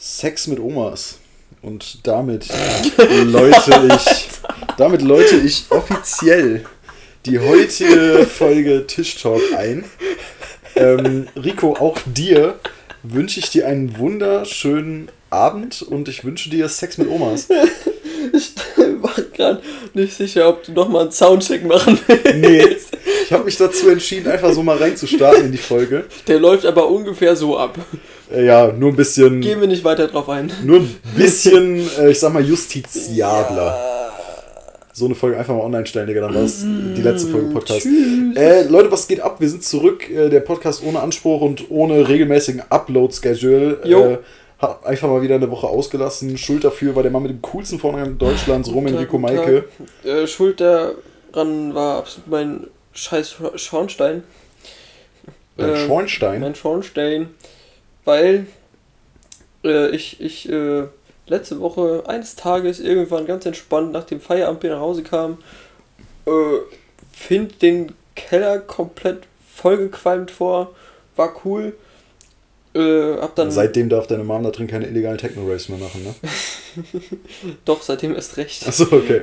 Sex mit Omas. Und damit läute ich, damit läute ich offiziell die heutige Folge Tisch Talk ein. Ähm, Rico, auch dir wünsche ich dir einen wunderschönen Abend und ich wünsche dir Sex mit Omas. Ich war gerade nicht sicher, ob du nochmal einen Soundcheck machen willst. Nee, ich habe mich dazu entschieden, einfach so mal reinzustarten in die Folge. Der läuft aber ungefähr so ab. Äh, ja, nur ein bisschen. Gehen wir nicht weiter drauf ein. Nur ein bisschen, äh, ich sag mal, justiziabler. So eine Folge einfach mal online stellen, Digga, dann war es die letzte Folge Podcast. Äh, Leute, was geht ab? Wir sind zurück. Äh, der Podcast ohne Anspruch und ohne regelmäßigen Upload-Schedule. Jo. Äh, hat einfach mal wieder eine Woche ausgelassen. Schuld dafür war der Mann mit dem coolsten Vornamen Deutschlands, Roman Rico. Maike. Äh, Schuld daran war absolut mein scheiß Schornstein. Dein Ähm, Schornstein. Mein Schornstein. Weil äh, ich, ich äh, letzte Woche eines Tages irgendwann ganz entspannt nach dem Feierabend nach Hause kam, äh, find den Keller komplett vollgequalmt vor, war cool. Äh, hab dann Seitdem darf deine Mom da drin keine illegalen Techno-Raves mehr machen, ne? doch seitdem erst recht. Achso, okay.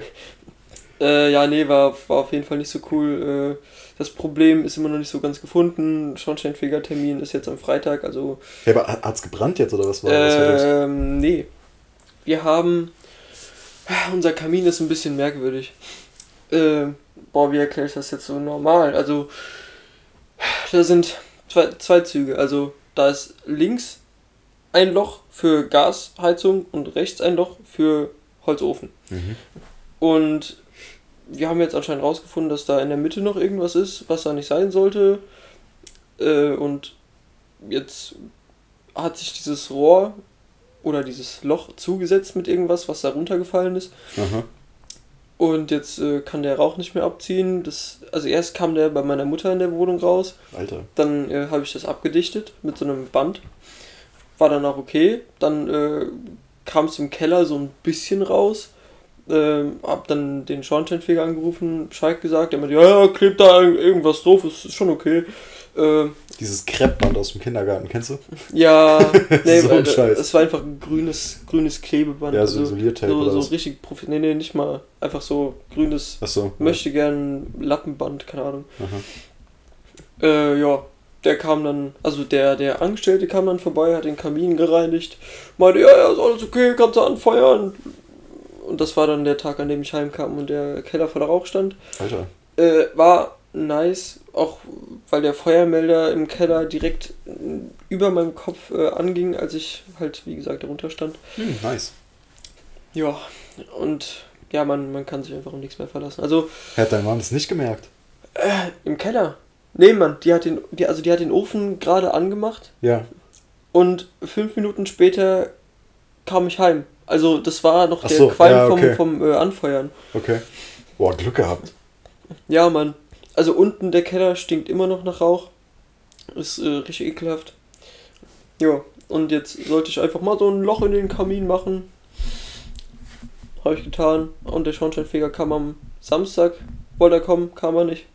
Äh, ja, nee, war, war auf jeden Fall nicht so cool. Äh, das Problem ist immer noch nicht so ganz gefunden. Schornsteinfegertermin ist jetzt am Freitag, also Hey, aber hat- hat's gebrannt jetzt oder was war, was war los? Ähm, nee. Wir haben. Unser Kamin ist ein bisschen merkwürdig. Ähm, boah, wie erkläre ich das jetzt so normal? Also, da sind zwei, zwei Züge. Also, da ist links ein Loch für Gasheizung und rechts ein Loch für Holzofen. Mhm. Und wir haben jetzt anscheinend rausgefunden, dass da in der Mitte noch irgendwas ist, was da nicht sein sollte. Äh, und jetzt hat sich dieses Rohr oder dieses Loch zugesetzt mit irgendwas, was da runtergefallen ist. Aha. Und jetzt äh, kann der Rauch nicht mehr abziehen. Das, also erst kam der bei meiner Mutter in der Wohnung raus. Alter. Dann äh, habe ich das abgedichtet mit so einem Band. War dann auch okay. Dann äh, kam es im Keller so ein bisschen raus. Ähm, hab dann den Schornsteinfeger angerufen, Bescheid gesagt. Der meinte, ja, ja, klebt da irgendwas drauf, ist, ist schon okay. Ähm, Dieses Kreppband aus dem Kindergarten, kennst du? ja, nee, So ein Scheiß. es war einfach ein grünes, grünes Klebeband. Ja, so also Isoliertape so, oder so was? richtig profi Nee, nee, nicht mal. Einfach so grünes, Achso. möchte gern Lappenband, keine Ahnung. Aha. Äh, ja, der kam dann, also der, der Angestellte kam dann vorbei, hat den Kamin gereinigt, meinte, ja, ja, ist alles okay, kannst du anfeuern. Und das war dann der Tag, an dem ich heimkam und der Keller voller Rauch stand. Alter. Äh, war nice, auch weil der Feuermelder im Keller direkt äh, über meinem Kopf äh, anging, als ich halt, wie gesagt, darunter stand. Hm, nice. Ja, und ja, man, man kann sich einfach um nichts mehr verlassen. Also, Hat dein Mann das nicht gemerkt? im Keller. Nee, Mann, die hat den, die, also die hat den Ofen gerade angemacht Ja. und fünf Minuten später kam ich heim. Also das war noch Ach der so, Qualm ja, okay. vom, vom äh, Anfeuern. Okay. Boah, Glück gehabt. Ja, Mann. Also unten der Keller stinkt immer noch nach Rauch. Ist äh, richtig ekelhaft. Ja, und jetzt sollte ich einfach mal so ein Loch in den Kamin machen. Habe ich getan. Und der Schornsteinfeger kam am Samstag. Wollte er kommen, kam er nicht.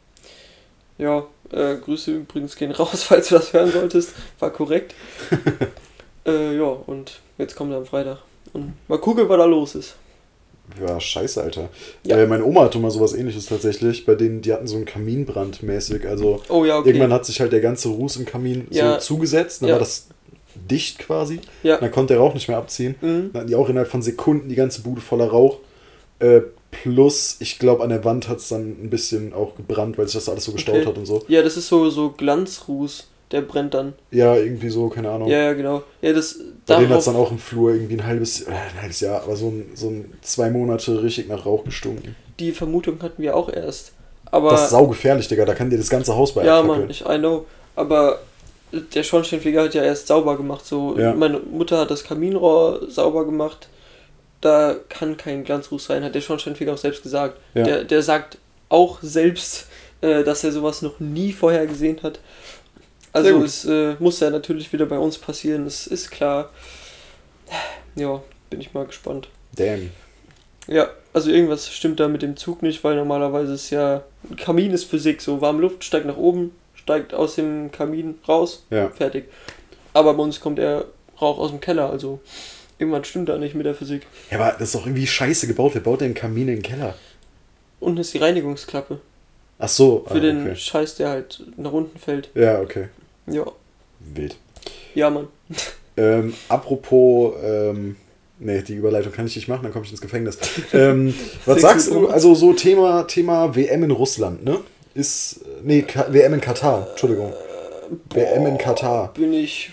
Ja, äh, Grüße übrigens gehen raus, falls du das hören solltest. War korrekt. äh, ja, und jetzt kommt er am Freitag. Und mal gucken, was da los ist. Ja, scheiße, Alter. Ja. Äh, meine Oma hatte mal sowas ähnliches tatsächlich. Bei denen, die hatten so einen Kaminbrand mäßig. Also Oh ja, okay. irgendwann hat sich halt der ganze Ruß im Kamin Ja. so zugesetzt. Dann war das dicht quasi. Ja. Dann konnte der Rauch nicht mehr abziehen. Mhm. Dann hatten die auch innerhalb von Sekunden die ganze Bude voller Rauch. Äh, plus, ich glaube, an der Wand hat es dann ein bisschen auch gebrannt, weil sich das alles so gestaut Okay. hat und so. Ja, das ist so, so Glanzruß, der brennt dann. Ja, irgendwie so, keine Ahnung. Ja, ja, genau. Ja, das. Bei denen hat es dann auch im Flur irgendwie ein halbes, äh, ein halbes Jahr, aber so ein, so ein zwei Monate richtig nach Rauch gestunken. Die Vermutung hatten wir auch erst. Aber. das ist saugefährlich, Digga. Da kann dir das ganze Haus bei ja. Mann, ich I know. Aber der Schornsteinfeger hat ja erst sauber gemacht. So, Ja. meine Mutter hat das Kaminrohr sauber gemacht. Da kann kein Glanzruß sein, hat der Schornsteinfeger auch selbst gesagt. Ja. Der, der sagt auch selbst, äh, dass er sowas noch nie vorher gesehen hat. Also es äh, muss ja natürlich wieder bei uns passieren, das ist klar. Ja, bin ich mal gespannt. Damn. Ja, also irgendwas stimmt da mit dem Zug nicht, weil normalerweise ist ja. Kamin ist Physik, so warme Luft steigt nach oben, steigt aus dem Kamin raus, Ja. fertig. Aber bei uns kommt er Rauch aus dem Keller, also irgendwann stimmt da nicht mit der Physik. Ja, aber das ist doch irgendwie scheiße gebaut. Wer baut denn einen Kamin in den Keller? Unten ist die Reinigungsklappe. Ach so. Für ah, den okay. Scheiß, der halt nach unten fällt. Ja, okay. Ja. Wild. Ja, Mann. Ähm, apropos, ähm, nee, die Überleitung kann ich nicht machen, dann komme ich ins Gefängnis. Ähm, was sagst du? Also so Thema, Thema WM in Russland, ne? Ist, nee, Ka WM in Katar, Entschuldigung. WM in Katar. Bin ich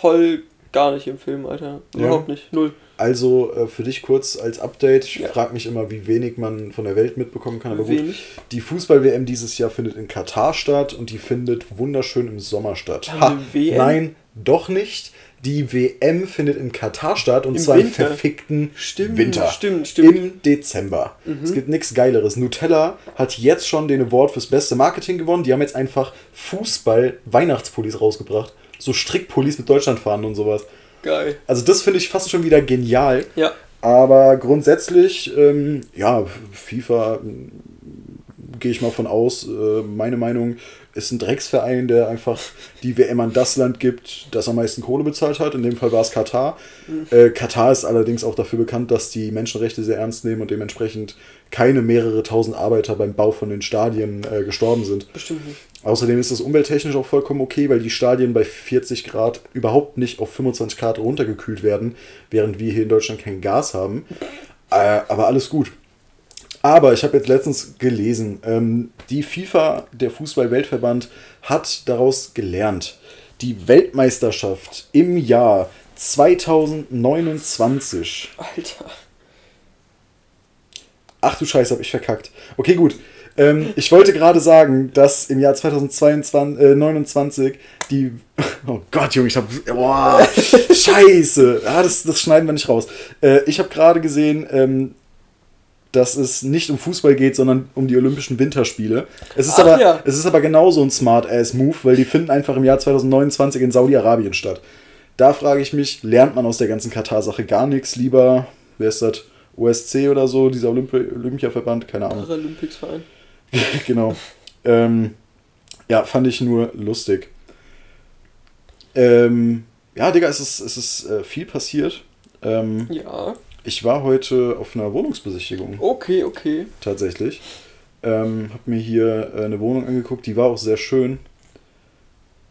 voll gar nicht im Film, Alter. Überhaupt nicht. Null. Also äh, für dich kurz als Update, ich Ja. frage mich immer, wie wenig man von der Welt mitbekommen kann, aber gut. Wenig. Die Fußball-WM dieses Jahr findet in Katar statt und die findet wunderschön im Sommer statt. WM? Nein, doch nicht. Die WM findet in Katar statt und Im zwar im Winter. verfickten Stimmt, Winter. stimmt, stimmt. Im Dezember. Mhm. Es gibt nichts Geileres. Nutella hat jetzt schon den Award fürs beste Marketing gewonnen. Die haben jetzt einfach Fußball-Weihnachtspullis rausgebracht. So Strickpullis mit Deutschlandfahnen und sowas. Geil. Also das finde ich fast schon wieder genial. Ja. Aber grundsätzlich, ähm, ja, FIFA ähm, gehe ich mal von aus. Äh, meine Meinung ist ein Drecksverein, der einfach die WM an das Land gibt, das am meisten Kohle bezahlt hat. In dem Fall war es Katar. Äh, Katar ist allerdings auch dafür bekannt, dass die Menschenrechte sehr ernst nehmen und dementsprechend keine mehrere tausend Arbeiter beim Bau von den Stadien äh, gestorben sind. Bestimmt nicht. Außerdem ist das umwelttechnisch auch vollkommen okay, weil die Stadien bei 40 Grad überhaupt nicht auf 25 Grad runtergekühlt werden, während wir hier in Deutschland kein Gas haben. Äh, aber alles gut. Aber ich habe jetzt letztens gelesen, ähm, die FIFA, der Fußball-Weltverband, hat daraus gelernt. Die Weltmeisterschaft im Jahr 2029 Alter. Ach du Scheiße, hab ich verkackt. Okay, gut. Ähm, ich wollte gerade sagen, dass im Jahr 2029 die. Oh Gott, Junge, ich hab. Boah, Scheiße. Ah, das, das schneiden wir nicht raus. Äh, ich habe gerade gesehen, ähm, dass es nicht um Fußball geht, sondern um die Olympischen Winterspiele. Es ist, Ach aber, ja. es ist aber genauso ein Smart-Ass-Move, weil die finden einfach im Jahr 2029 in Saudi-Arabien statt. Da frage ich mich, lernt man aus der ganzen Katar-Sache gar nichts? Lieber, wer ist das? OSC oder so, dieser Olympi Olympiaverband, keine Ahnung. Paralympics-Verein. genau. Ähm, ja, fand ich nur lustig. Ähm, ja, Digga, es ist, es ist äh, viel passiert. Ähm, Ja. ich war heute auf einer Wohnungsbesichtigung Okay, okay. tatsächlich. Ähm, hab mir hier äh, eine Wohnung angeguckt, die war auch sehr schön.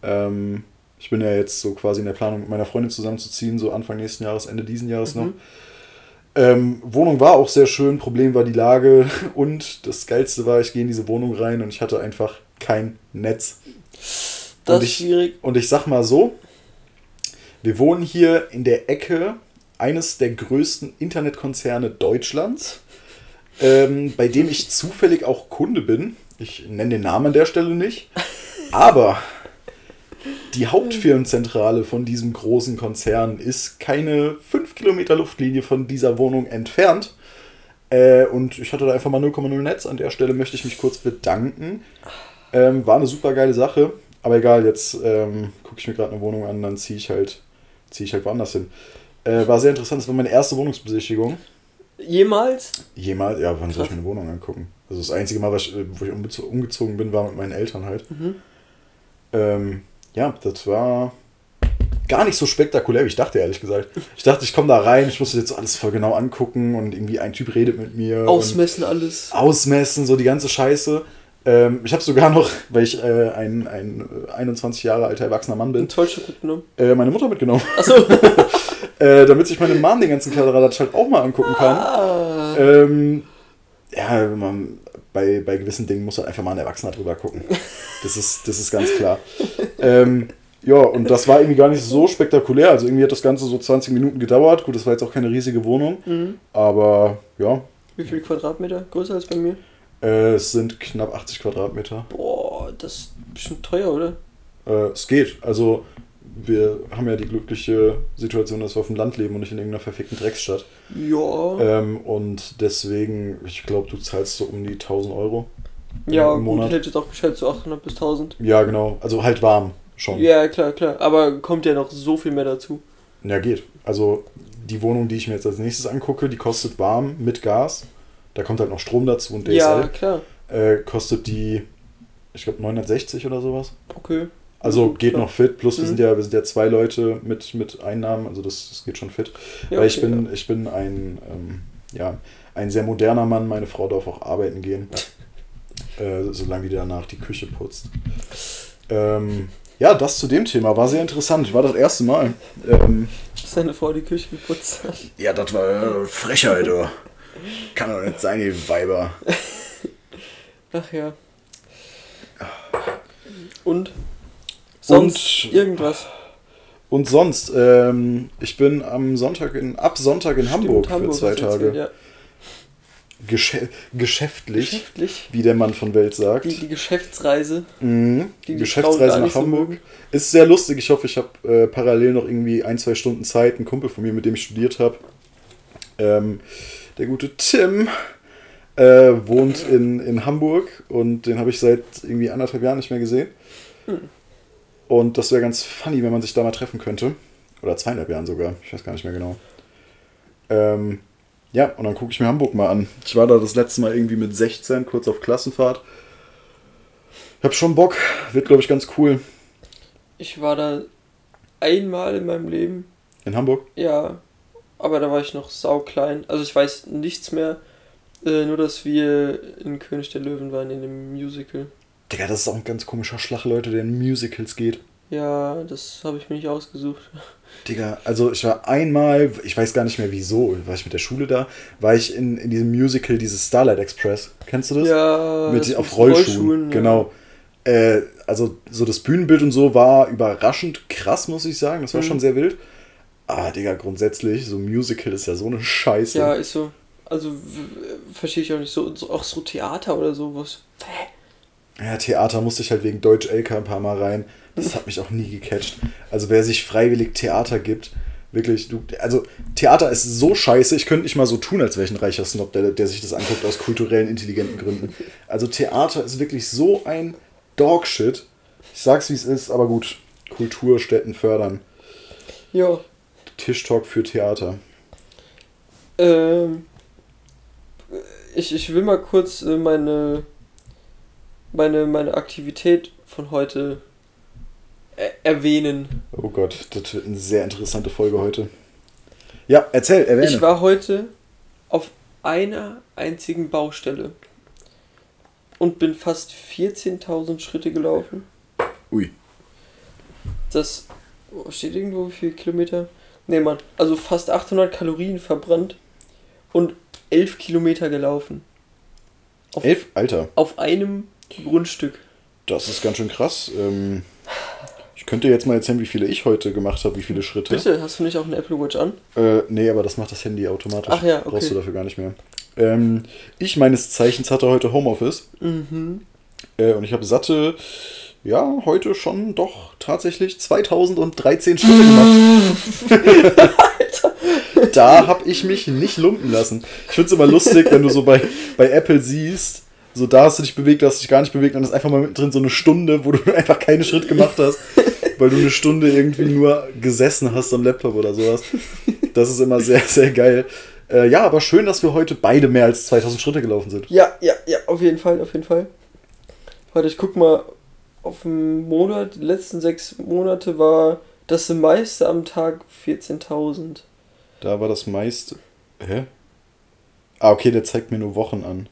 Ähm, ich bin ja jetzt so quasi in der Planung, mit meiner Freundin zusammenzuziehen, so Anfang nächsten Jahres, Ende diesen Jahres noch. Ähm, Wohnung war auch sehr schön, Problem war die Lage und das Geilste war, ich gehe in diese Wohnung rein und ich hatte einfach kein Netz. Das Und ist ich- schwierig. Und ich sag mal so, wir wohnen hier in der Ecke eines der größten Internetkonzerne Deutschlands, ähm, bei dem ich zufällig auch Kunde bin. Ich nenne den Namen an der Stelle nicht. Aber die Hauptfirmenzentrale von diesem großen Konzern ist keine 5 Kilometer Luftlinie von dieser Wohnung entfernt. Äh, und ich hatte da einfach mal 0,0 Netz. An der Stelle möchte ich mich kurz bedanken. Ähm, war eine super geile Sache. Aber egal, jetzt ähm, gucke ich mir gerade eine Wohnung an, dann ziehe ich halt, ziehe ich halt woanders hin. Äh, war sehr interessant. Das war meine erste Wohnungsbesichtigung. Jemals? Jemals, ja, wann soll ich Krass. mir eine Wohnung angucken? Also das einzige Mal, ich, wo ich umgezo- umgezogen bin, war mit meinen Eltern halt. Mhm. Ähm, ja, das war gar nicht so spektakulär, wie ich dachte, ehrlich gesagt. Ich dachte, ich komme da rein, ich muss jetzt alles voll genau angucken und irgendwie ein Typ redet mit mir. Ausmessen alles. ausmessen, so die ganze Scheiße. Ähm, ich habe sogar noch, weil ich äh, ein, ein äh, 21 Jahre alter erwachsener Mann bin, Zollstock mitgenommen. äh, meine Mutter mitgenommen, Achso. äh, damit sich meine Mom den ganzen Kladderadatsch halt auch mal angucken kann. ah. Ähm, ja, man, bei, bei gewissen Dingen muss halt einfach mal ein Erwachsener drüber gucken. Das ist, das ist ganz klar. Ähm, ja, und das war irgendwie gar nicht so spektakulär. Also irgendwie hat das Ganze so 20 Minuten gedauert. Gut, das war jetzt auch keine riesige Wohnung. Mhm. Aber ja, Wie viel Quadratmeter? Größer als bei mir? äh, es sind knapp 80 Quadratmeter. Boah, das ist bestimmt teuer, oder? Äh, es geht. Also wir haben ja die glückliche Situation, dass wir auf dem Land leben und nicht in irgendeiner verfickten Drecksstadt. Ja. Ähm, und deswegen, ich glaube, du zahlst so um die 1000 Euro. ja, im gut, Monat. ich hätte jetzt auch geschätzt, so 800 bis 1000. Ja, genau. Also halt warm schon. Ja, klar, klar. Aber kommt ja noch so viel mehr dazu. Ja, geht. Also die Wohnung, die ich mir jetzt als nächstes angucke, die kostet warm mit Gas. Da kommt halt noch Strom dazu und DSL. Ja, klar. Äh, kostet die, ich glaube, 960 oder sowas. Okay. Also Mhm, geht klar. noch fit, plus wir Mhm. sind ja, wir sind ja zwei Leute mit, mit Einnahmen, also das, das geht schon fit. Ja, Weil ich okay, bin, ich bin ein, ähm, ja, ein sehr moderner Mann, meine Frau darf auch arbeiten gehen. äh, solange die danach die Küche putzt. Ähm, ja, das zu dem Thema war sehr interessant. War das erste Mal. Ähm, Dass seine Frau die Küche geputzt hat. ja, das war äh, Frechheit, oder? Kann doch nicht sein, die Weiber. Ach ja. Und? Sonst Und- irgendwas. Und sonst, ähm, ich bin am Sonntag in, ab Sonntag in Hamburg Stimmt, für zwei Tage. ja. Geschä geschäftlich, Geschäftlich. wie der Mann von Welt sagt. Die, die Geschäftsreise. Mhm. die Geschäftsreise nach so Hamburg. mögen. ist sehr lustig. Ich hoffe, ich habe äh, parallel noch irgendwie ein, zwei Stunden Zeit. Ein Kumpel von mir, mit dem ich studiert habe, ähm, der gute Tim, äh, wohnt in, in Hamburg und den habe ich seit irgendwie anderthalb Jahren nicht mehr gesehen. Hm. Und das wäre ganz funny, wenn man sich da mal treffen könnte. Oder zweieinhalb Jahren sogar. Ich weiß gar nicht mehr genau. Ähm, ja, und dann gucke ich mir Hamburg mal an. Ich war da das letzte Mal irgendwie mit 16, kurz auf Klassenfahrt. Hab schon Bock. Wird, glaube ich, ganz cool. Ich war da einmal in meinem Leben. In Hamburg? Ja. Aber da war ich noch sauklein. Also ich weiß nichts mehr. Äh, nur, dass wir in König der Löwen waren, in dem Musical. Digga, das ist auch ein ganz komischer Schlag, Leute, der in Musicals geht. Ja, das habe ich mir nicht ausgesucht. Digga, also ich war einmal, ich weiß gar nicht mehr wieso, war ich mit der Schule da, war ich in, in diesem Musical, dieses Starlight Express. Kennst du das? Ja, mit das auf Rollschuhen. ja. Genau. Äh, also so das Bühnenbild und so war überraschend krass, muss ich sagen. Das war Mhm. schon sehr wild. Aber Digga, grundsätzlich, so Musical ist ja so eine Scheiße. Ja, ist so. Also verstehe ich auch nicht so, so. Auch so Theater oder so, was. Hä? Ja, Theater musste ich halt wegen Deutsch LK ein paar Mal rein. Das hat mich auch nie gecatcht. Also wer sich freiwillig Theater gibt, wirklich, du, also Theater ist so scheiße, ich könnte nicht mal so tun, als wäre ich ein reicher Snob, der, der sich das anguckt aus kulturellen, intelligenten Gründen. Also Theater ist wirklich so ein Dogshit. Ich sag's wie es ist, aber gut. Kulturstätten fördern. Ja. Tischtalk für Theater. Ähm, ich, ich will mal kurz äh, meine, meine, meine Aktivität von heute er erwähnen. Oh Gott, das wird eine sehr interessante Folge heute. Ja, erzähl, erwähne. Ich war heute auf einer einzigen Baustelle und bin fast 14.000 Schritte gelaufen. Ui. Das steht irgendwo wie viele Kilometer? Ne, Mann, also fast 800 Kalorien verbrannt und 11 Kilometer gelaufen. Auf, Elf? Alter, auf einem Grundstück. das ist ganz schön krass. Ähm, ich könnte jetzt mal erzählen, wie viele ich heute gemacht habe, wie viele Schritte. Bitte, hast du nicht auch eine Apple Watch an? Äh, nee, aber das macht das Handy automatisch. Ach ja, okay. Brauchst du dafür gar nicht mehr. Ähm, ich meines Zeichens hatte heute Homeoffice Mhm. äh, und ich habe satte, ja, heute schon doch tatsächlich 2013 Schritte gemacht. da habe ich mich nicht lumpen lassen. Ich finde es immer lustig, wenn du so bei, bei Apple siehst, so da hast du dich bewegt, da hast du dich gar nicht bewegt und das ist einfach mal mittendrin so eine Stunde, wo du einfach keinen Schritt gemacht hast, weil du eine Stunde irgendwie nur gesessen hast am Laptop oder sowas. Das ist immer sehr, sehr geil. Äh, ja, aber schön, dass wir heute beide mehr als 2000 Schritte gelaufen sind. Ja, ja, ja, auf jeden Fall, auf jeden Fall. Warte, ich guck mal auf den Monat. Die letzten sechs Monate war das meiste am Tag 14.000. Da war das meiste. Hä? Ah, okay, der zeigt mir nur Wochen an.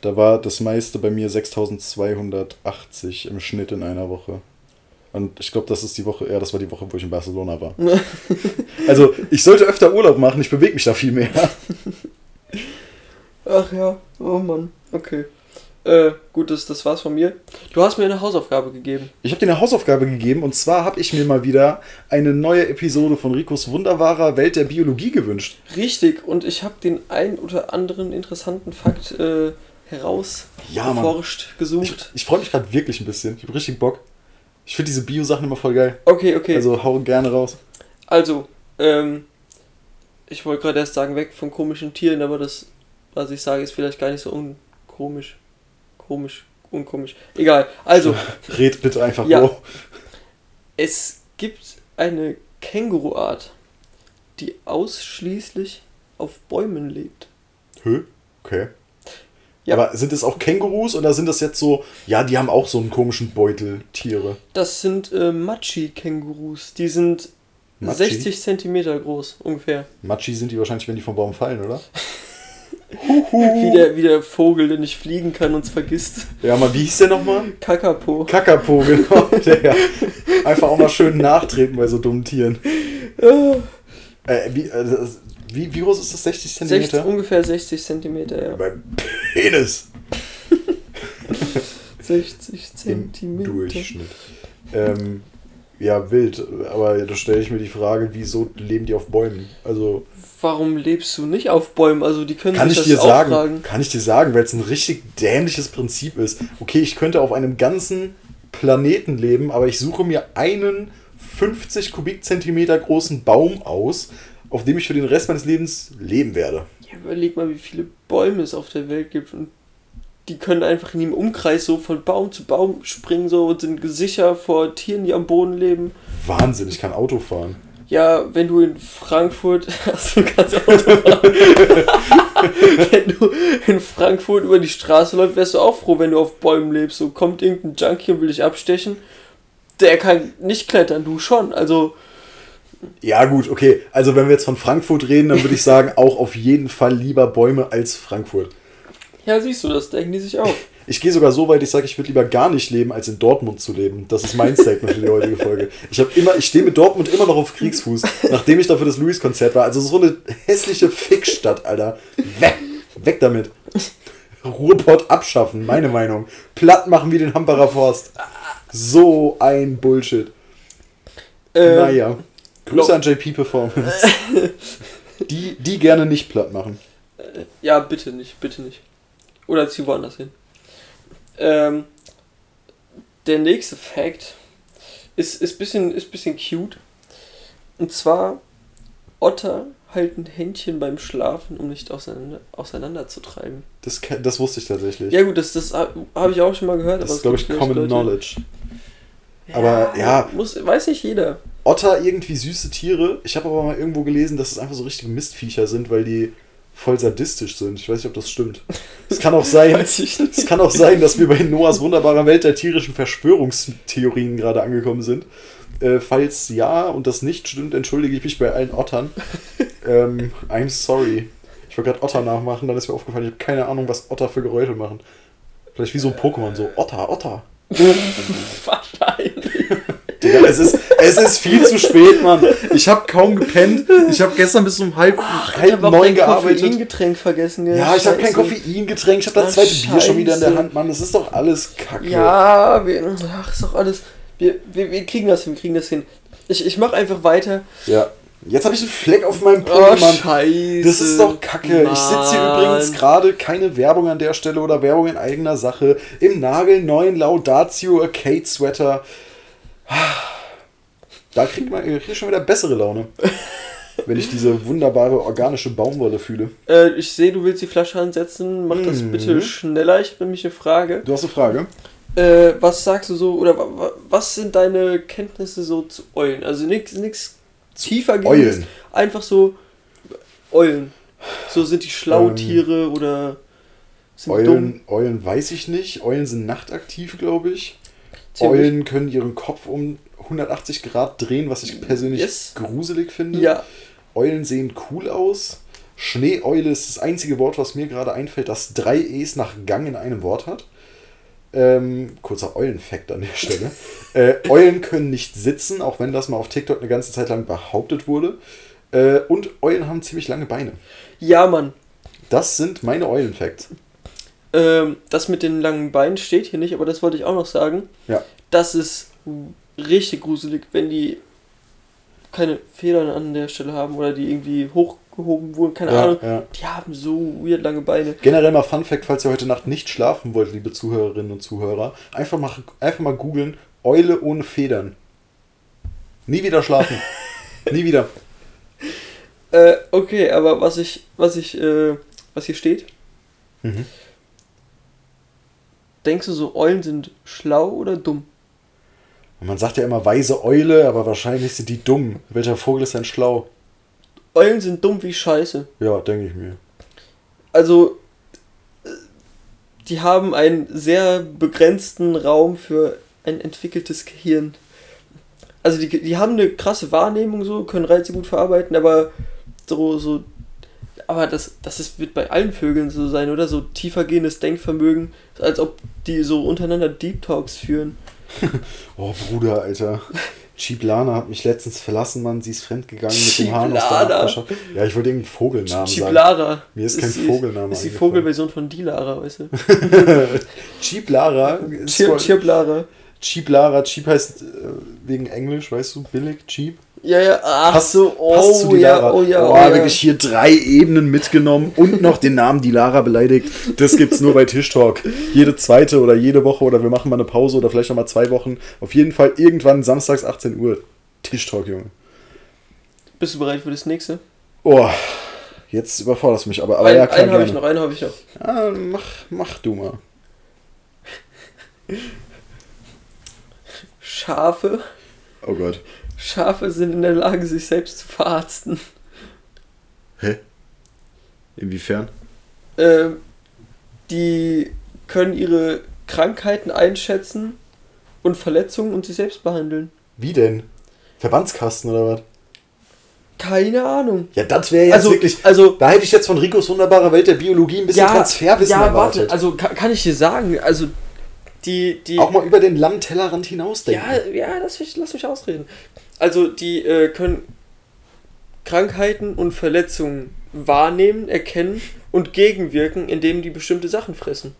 Da war das meiste bei mir 6280 im Schnitt in einer Woche. Und ich glaube, das ist die Woche, ja, das war die Woche, wo ich in Barcelona war. also, ich sollte öfter Urlaub machen, ich bewege mich da viel mehr. Ach ja, oh Mann, okay. Äh, gut, das, das war's von mir. Du hast mir eine Hausaufgabe gegeben. Ich habe dir eine Hausaufgabe gegeben und zwar habe ich mir mal wieder eine neue Episode von Ricos wunderbarer Welt der Biologie gewünscht. Richtig, und ich habe den ein oder anderen interessanten Fakt äh, heraus Ja, Mann. erforscht, Ich, gesucht. ich freue mich gerade wirklich ein bisschen. Ich habe richtig Bock. Ich finde diese Bio-Sachen immer voll geil. Okay, okay. Also hau gerne raus. Also, ähm, ich wollte gerade erst sagen, weg von komischen Tieren, aber das, was ich sage, ist vielleicht gar nicht so unkomisch. Komisch, unkomisch. Egal. Also, Red bitte einfach Ja. Bro. es gibt eine Känguruart, die ausschließlich auf Bäumen lebt. Hä? Okay. Ja. Aber sind es auch Kängurus oder sind das jetzt so, ja, die haben auch so einen komischen Beutel, Tiere? Das sind äh, Machi-Kängurus. Die sind Machi? 60 Zentimeter groß, ungefähr. Machi sind die wahrscheinlich, wenn die vom Baum fallen, oder? Wie der, wie der Vogel, der nicht fliegen kann und es vergisst. Ja, mal, wie hieß der nochmal? Kakapo. Kakapo, genau. Der, einfach auch mal schön nachtreten bei so dummen Tieren. Ah, Äh, wie, äh, das- wie, wie groß ist das? 60 60, Zentimeter? ungefähr 60 Zentimeter, ja. Beim Penis 60 im Zentimeter. Durchschnitt. Ähm, ja, wild. Aber da stelle ich mir die Frage, wieso leben die auf Bäumen? Also, Warum lebst du nicht auf Bäumen? Also die können kann sich ich das dir sagen, fragen. kann ich dir sagen, weil es ein richtig dämliches Prinzip ist. Okay, ich könnte auf einem ganzen Planeten leben, aber ich suche mir einen 50 Kubikzentimeter großen Baum aus, auf dem ich für den Rest meines Lebens leben werde. Ja, überleg mal, wie viele Bäume es auf der Welt gibt und die können einfach in dem Umkreis so von Baum zu Baum springen so und sind sicher vor Tieren, die am Boden leben. Wahnsinn, ich kann Auto fahren. Ja, wenn du in Frankfurt, also du kannst Auto fahren. wenn du in Frankfurt über die Straße läufst, wärst du auch froh, wenn du auf Bäumen lebst. So kommt irgendein Junkie und will dich abstechen. Der kann nicht klettern, du schon. Also, Ja, gut, okay. Also, wenn wir jetzt von Frankfurt reden, dann würde ich sagen, auch auf jeden Fall lieber Bäume als Frankfurt. ja, siehst du, das denken die sich auch. Ich gehe sogar so weit, ich sage, ich würde lieber gar nicht leben, als in Dortmund zu leben. Das ist mein Statement für die heutige Folge. Ich immer, ich stehe mit Dortmund immer noch auf Kriegsfuß, nachdem ich da für das Louis-Konzert war. Also so eine hässliche Fickstadt, Alter. Weg, weg damit. Ruhrpott abschaffen, meine Meinung. Platt machen wie den Hambacher Forst. So ein Bullshit. Ähm, naja. Grüße an JP Performance. Die, die gerne nicht platt machen. Ja, bitte nicht, bitte nicht. Oder zieh woanders hin. Ähm, der nächste Fact ist, ist, bisschen, ist bisschen cute. Und zwar, Otter halten Händchen beim Schlafen, um nicht auseinander, auseinander zu treiben. Das, das wusste ich tatsächlich. Ja gut, das, das habe ich auch schon mal gehört. das ist, glaube ich, Common Leute- Knowledge. Aber, ja. Muss, weiß nicht jeder. Otter irgendwie süße Tiere. Ich habe aber mal irgendwo gelesen, dass es einfach so richtige Mistviecher sind, weil die voll sadistisch sind. Ich weiß nicht, ob das stimmt. Es kann auch sein, es kann auch sein, dass wir bei Noahs wunderbarer Welt der tierischen Verschwörungstheorien gerade angekommen sind. Äh, falls ja und das nicht stimmt, entschuldige ich mich bei allen Ottern. ähm, I'm sorry. Ich wollte gerade Otter nachmachen, dann ist mir aufgefallen, ich habe keine Ahnung, was Otter für Geräusche machen. Vielleicht wie so ein Pokémon, so Otter, Otter. Wahrscheinlich. Digga, es ist, es ist viel zu spät, Mann. Ich habe kaum gepennt. Ich habe gestern bis um halb, ich halb habe neun gearbeitet. Koffeingetränk vergessen. gell? Ja, ich habe kein Scheiße. Koffeingetränk. Ich habe das Ach, zweite Bier schon wieder in der Scheiße. Hand, Mann. Das ist doch alles Kacke. Ja, wir, ach, ist doch alles. Wir, wir, wir kriegen das hin, wir kriegen das hin. Ich, ich mach einfach weiter. Ja. Jetzt habe ich einen Fleck auf meinem Oh, Pokémon. scheiße. das ist doch kacke. Ich sitze hier Mann. übrigens gerade, keine Werbung an der Stelle oder Werbung in eigener Sache, im nagelneuen Laudatio Arcade Sweater. Da kriegt man krieg schon wieder bessere Laune. wenn ich diese wunderbare organische Baumwolle fühle. Äh, ich sehe, du willst die Flasche ansetzen. Mach das Mhm. bitte schneller. Ich habe nämlich eine Frage. Du hast eine Frage? Äh, was sagst du so, oder wa- wa- was sind deine Kenntnisse so zu Eulen? Also nichts nix tiefer Eulen. Einfach so Eulen. So sind die schlau Ähm, Tiere oder sind dumm. Eulen, Eulen weiß ich nicht. Eulen sind nachtaktiv, glaube ich. Eulen können ihren Kopf um 180 Grad drehen, was ich persönlich Yes. gruselig finde. Ja, Eulen sehen cool aus. Schneeeule ist das einzige Wort, was mir gerade einfällt, das drei E's nach Gang in einem Wort hat. Ähm, kurzer Eulenfakt an der Stelle. äh, Eulen können nicht sitzen, auch wenn das mal auf TikTok eine ganze Zeit lang behauptet wurde. Äh, und Eulen haben ziemlich lange Beine. ja, Mann. Das sind meine Eulenfacts. Ähm, das mit den langen Beinen steht hier nicht, aber das wollte ich auch noch sagen. Ja. Das ist richtig gruselig, wenn die keine Federn an der Stelle haben oder die irgendwie hochgehoben wurden, keine Ja, Ahnung. ja. Die haben so weird lange Beine. Generell mal Fun Fact, falls ihr heute Nacht nicht schlafen wollt, liebe Zuhörerinnen und Zuhörer, einfach mal, einfach mal googeln, Eule ohne Federn. Nie wieder schlafen. Nie wieder. Äh, okay, aber was ich, was ich, äh, was hier steht, Mhm. Denkst du so, Eulen sind schlau oder dumm? Man sagt ja immer weise Eule, aber wahrscheinlich sind die dumm. Welcher Vogel ist denn schlau? Eulen sind dumm wie Scheiße. Ja, denke ich mir. Also, die haben einen sehr begrenzten Raum für ein entwickeltes Gehirn. Also die, die haben eine krasse Wahrnehmung so, können Reize gut verarbeiten, aber so, so aber das, das ist, wird bei allen Vögeln so sein, oder? So tiefergehendes Denkvermögen, als ob die so untereinander Deep Talks führen. oh, Bruder, Alter. Cheap Lana hat mich letztens verlassen, Mann. Sie ist fremdgegangen mit dem Hahn aus der Nachbarschaft. Ja, ich wollte irgendwie Vogelnamen Cheap sagen. Mir ist kein ist Vogelname Ist die Vogelversion von Dilara, weißt du? Cheap Lara. Cheap, Lara. Cheap Lara. Heißt äh, wegen Englisch, weißt du? Billig, cheap. Ja, ja, ach passt, so, oh ja, oh ja, oh, oh ja. wirklich hier drei Ebenen mitgenommen und noch den Namen die Lara beleidigt. Das gibt's nur bei Tischtalk. Jede zweite oder jede Woche oder wir machen mal eine Pause oder vielleicht noch mal zwei Wochen. Auf jeden Fall irgendwann samstags 18 Uhr. Tischtalk, Junge. Bist du bereit für das nächste? Oh, jetzt überforderst du mich, aber, aber ein, ja, klar, Einen habe ich noch, einen habe ich noch. Ja, mach, mach du mal. Schafe. Oh Gott. Schafe sind in der Lage, sich selbst zu verarzten. Hä? Inwiefern? Ähm, die können ihre Krankheiten einschätzen und Verletzungen und sich selbst behandeln. Wie denn? Verbandskasten oder was? Keine Ahnung. Ja, das wäre jetzt also, wirklich. Also, da hätte ich jetzt von Ricos wunderbarer Welt der Biologie ein bisschen ja, Transferwissen ja, erwartet. Warte, also kann, kann ich dir sagen, also die, die. Auch mal über den langen Tellerrand hinausdenken. Ja, ja, das, lass mich ausreden. Also die äh, können Krankheiten und Verletzungen wahrnehmen, erkennen und gegenwirken, indem die bestimmte Sachen fressen.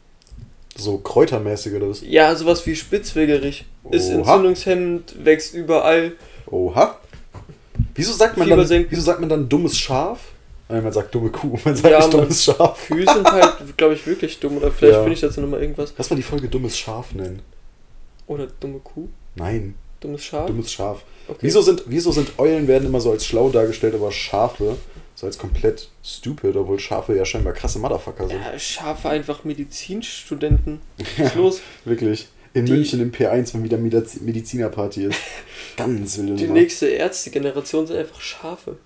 So kräutermäßig oder was? Ja, sowas wie Spitzwegerich. Ist entzündungshemmend, wächst überall. Oha. Wieso sagt man, dann, wieso sagt man dann dummes Schaf? Nein, man sagt dumme Kuh, man sagt ja, nicht dummes Schaf. Kühe sind halt, glaube ich, wirklich dumm. Oder vielleicht ja. finde ich dazu nochmal irgendwas. Lass mal die Folge dummes Schaf nennen. Oder dumme Kuh? Nein. Dummes Schaf? Dummes Schaf. Okay. Wieso, sind, wieso sind Eulen werden immer so als schlau dargestellt, aber Schafe so als komplett stupid, obwohl Schafe ja scheinbar krasse Motherfucker sind. Ja, Schafe einfach Medizinstudenten. Was ist los? Wirklich. In die, München im P1, wenn wieder Medizinerparty ist. Ganz wilde Die nächste Ärztegeneration sind einfach Schafe.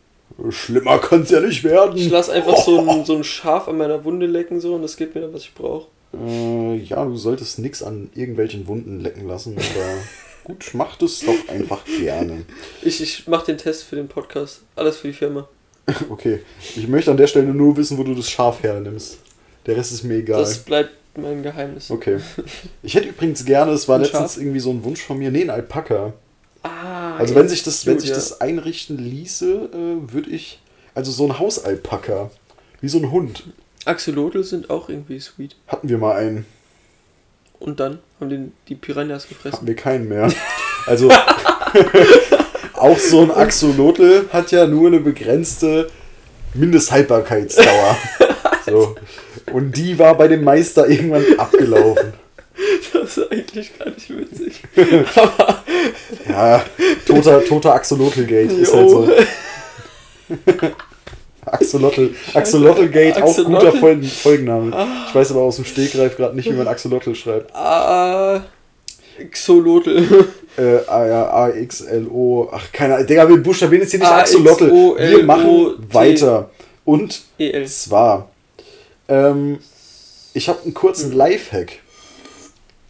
Schlimmer kann es ja nicht werden. Ich lasse einfach oh. so, ein, so ein Schaf an meiner Wunde lecken so und das gibt mir dann, was ich brauche. Äh, ja, du solltest nichts an irgendwelchen Wunden lecken lassen, aber gut, mach das doch einfach gerne. Ich, ich mach den Test für den Podcast. Alles für die Firma. Okay. Ich möchte an der Stelle nur wissen, wo du das Schaf hernimmst. Der Rest ist mir egal. Das bleibt mein Geheimnis. Okay. Ich hätte übrigens gerne, es war ein letztens Schaf? irgendwie so ein Wunsch von mir, nee, ein Alpaka. Ah, also wenn sich das, wenn sich das einrichten ließe, äh, würde ich. Also so ein Hausalpaka. Wie so ein Hund. Axolotl sind auch irgendwie sweet. Hatten wir mal einen. Und dann haben den, die Piranhas gefressen. Haben wir keinen mehr. Also auch so ein Axolotl hat ja nur eine begrenzte Mindesthaltbarkeitsdauer. so. Und die war bei dem Meister irgendwann abgelaufen. Das ist eigentlich gar nicht witzig. Aber ja, toter, toter Axolotl-Gate ist halt so. Axolotl, Axolotl-Gate, auch guter Folgen, Folgenname. Ah. Ich weiß aber aus dem Stegreif gerade nicht, wie man Axolotl schreibt. Ah, Xolotl. Äh, A-X-L-O. Ach, keine Ahnung. Digga, wir buchstabieren jetzt hier nicht Axolotl. Wir machen weiter. Und e zwar, ähm, ich habe einen kurzen hm. Lifehack.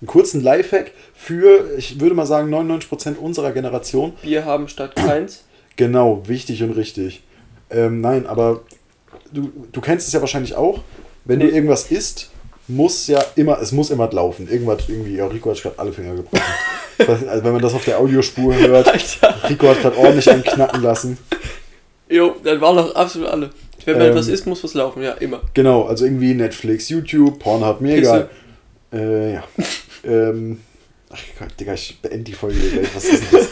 Einen kurzen Lifehack für, ich würde mal sagen, 99% unserer Generation. Wir haben statt keins. Genau, wichtig und richtig. Ähm, nein, aber du, du kennst es ja wahrscheinlich auch. Wenn nee. du irgendwas isst, muss ja immer, es muss immer laufen. Irgendwas irgendwie, ja, Rico hat gerade alle Finger gebrochen. also wenn man das auf der Audiospur hört, Alter. Rico hat gerade ordentlich einen knacken lassen. Jo, dann waren noch absolut alle. Wenn man ähm, etwas isst, muss was laufen, ja, immer. Genau, also irgendwie Netflix, YouTube, Pornhub, mir egal. Äh, ja. Ähm, ach Gott, Digga, ich beende die Folge gleich. Was ist denn das?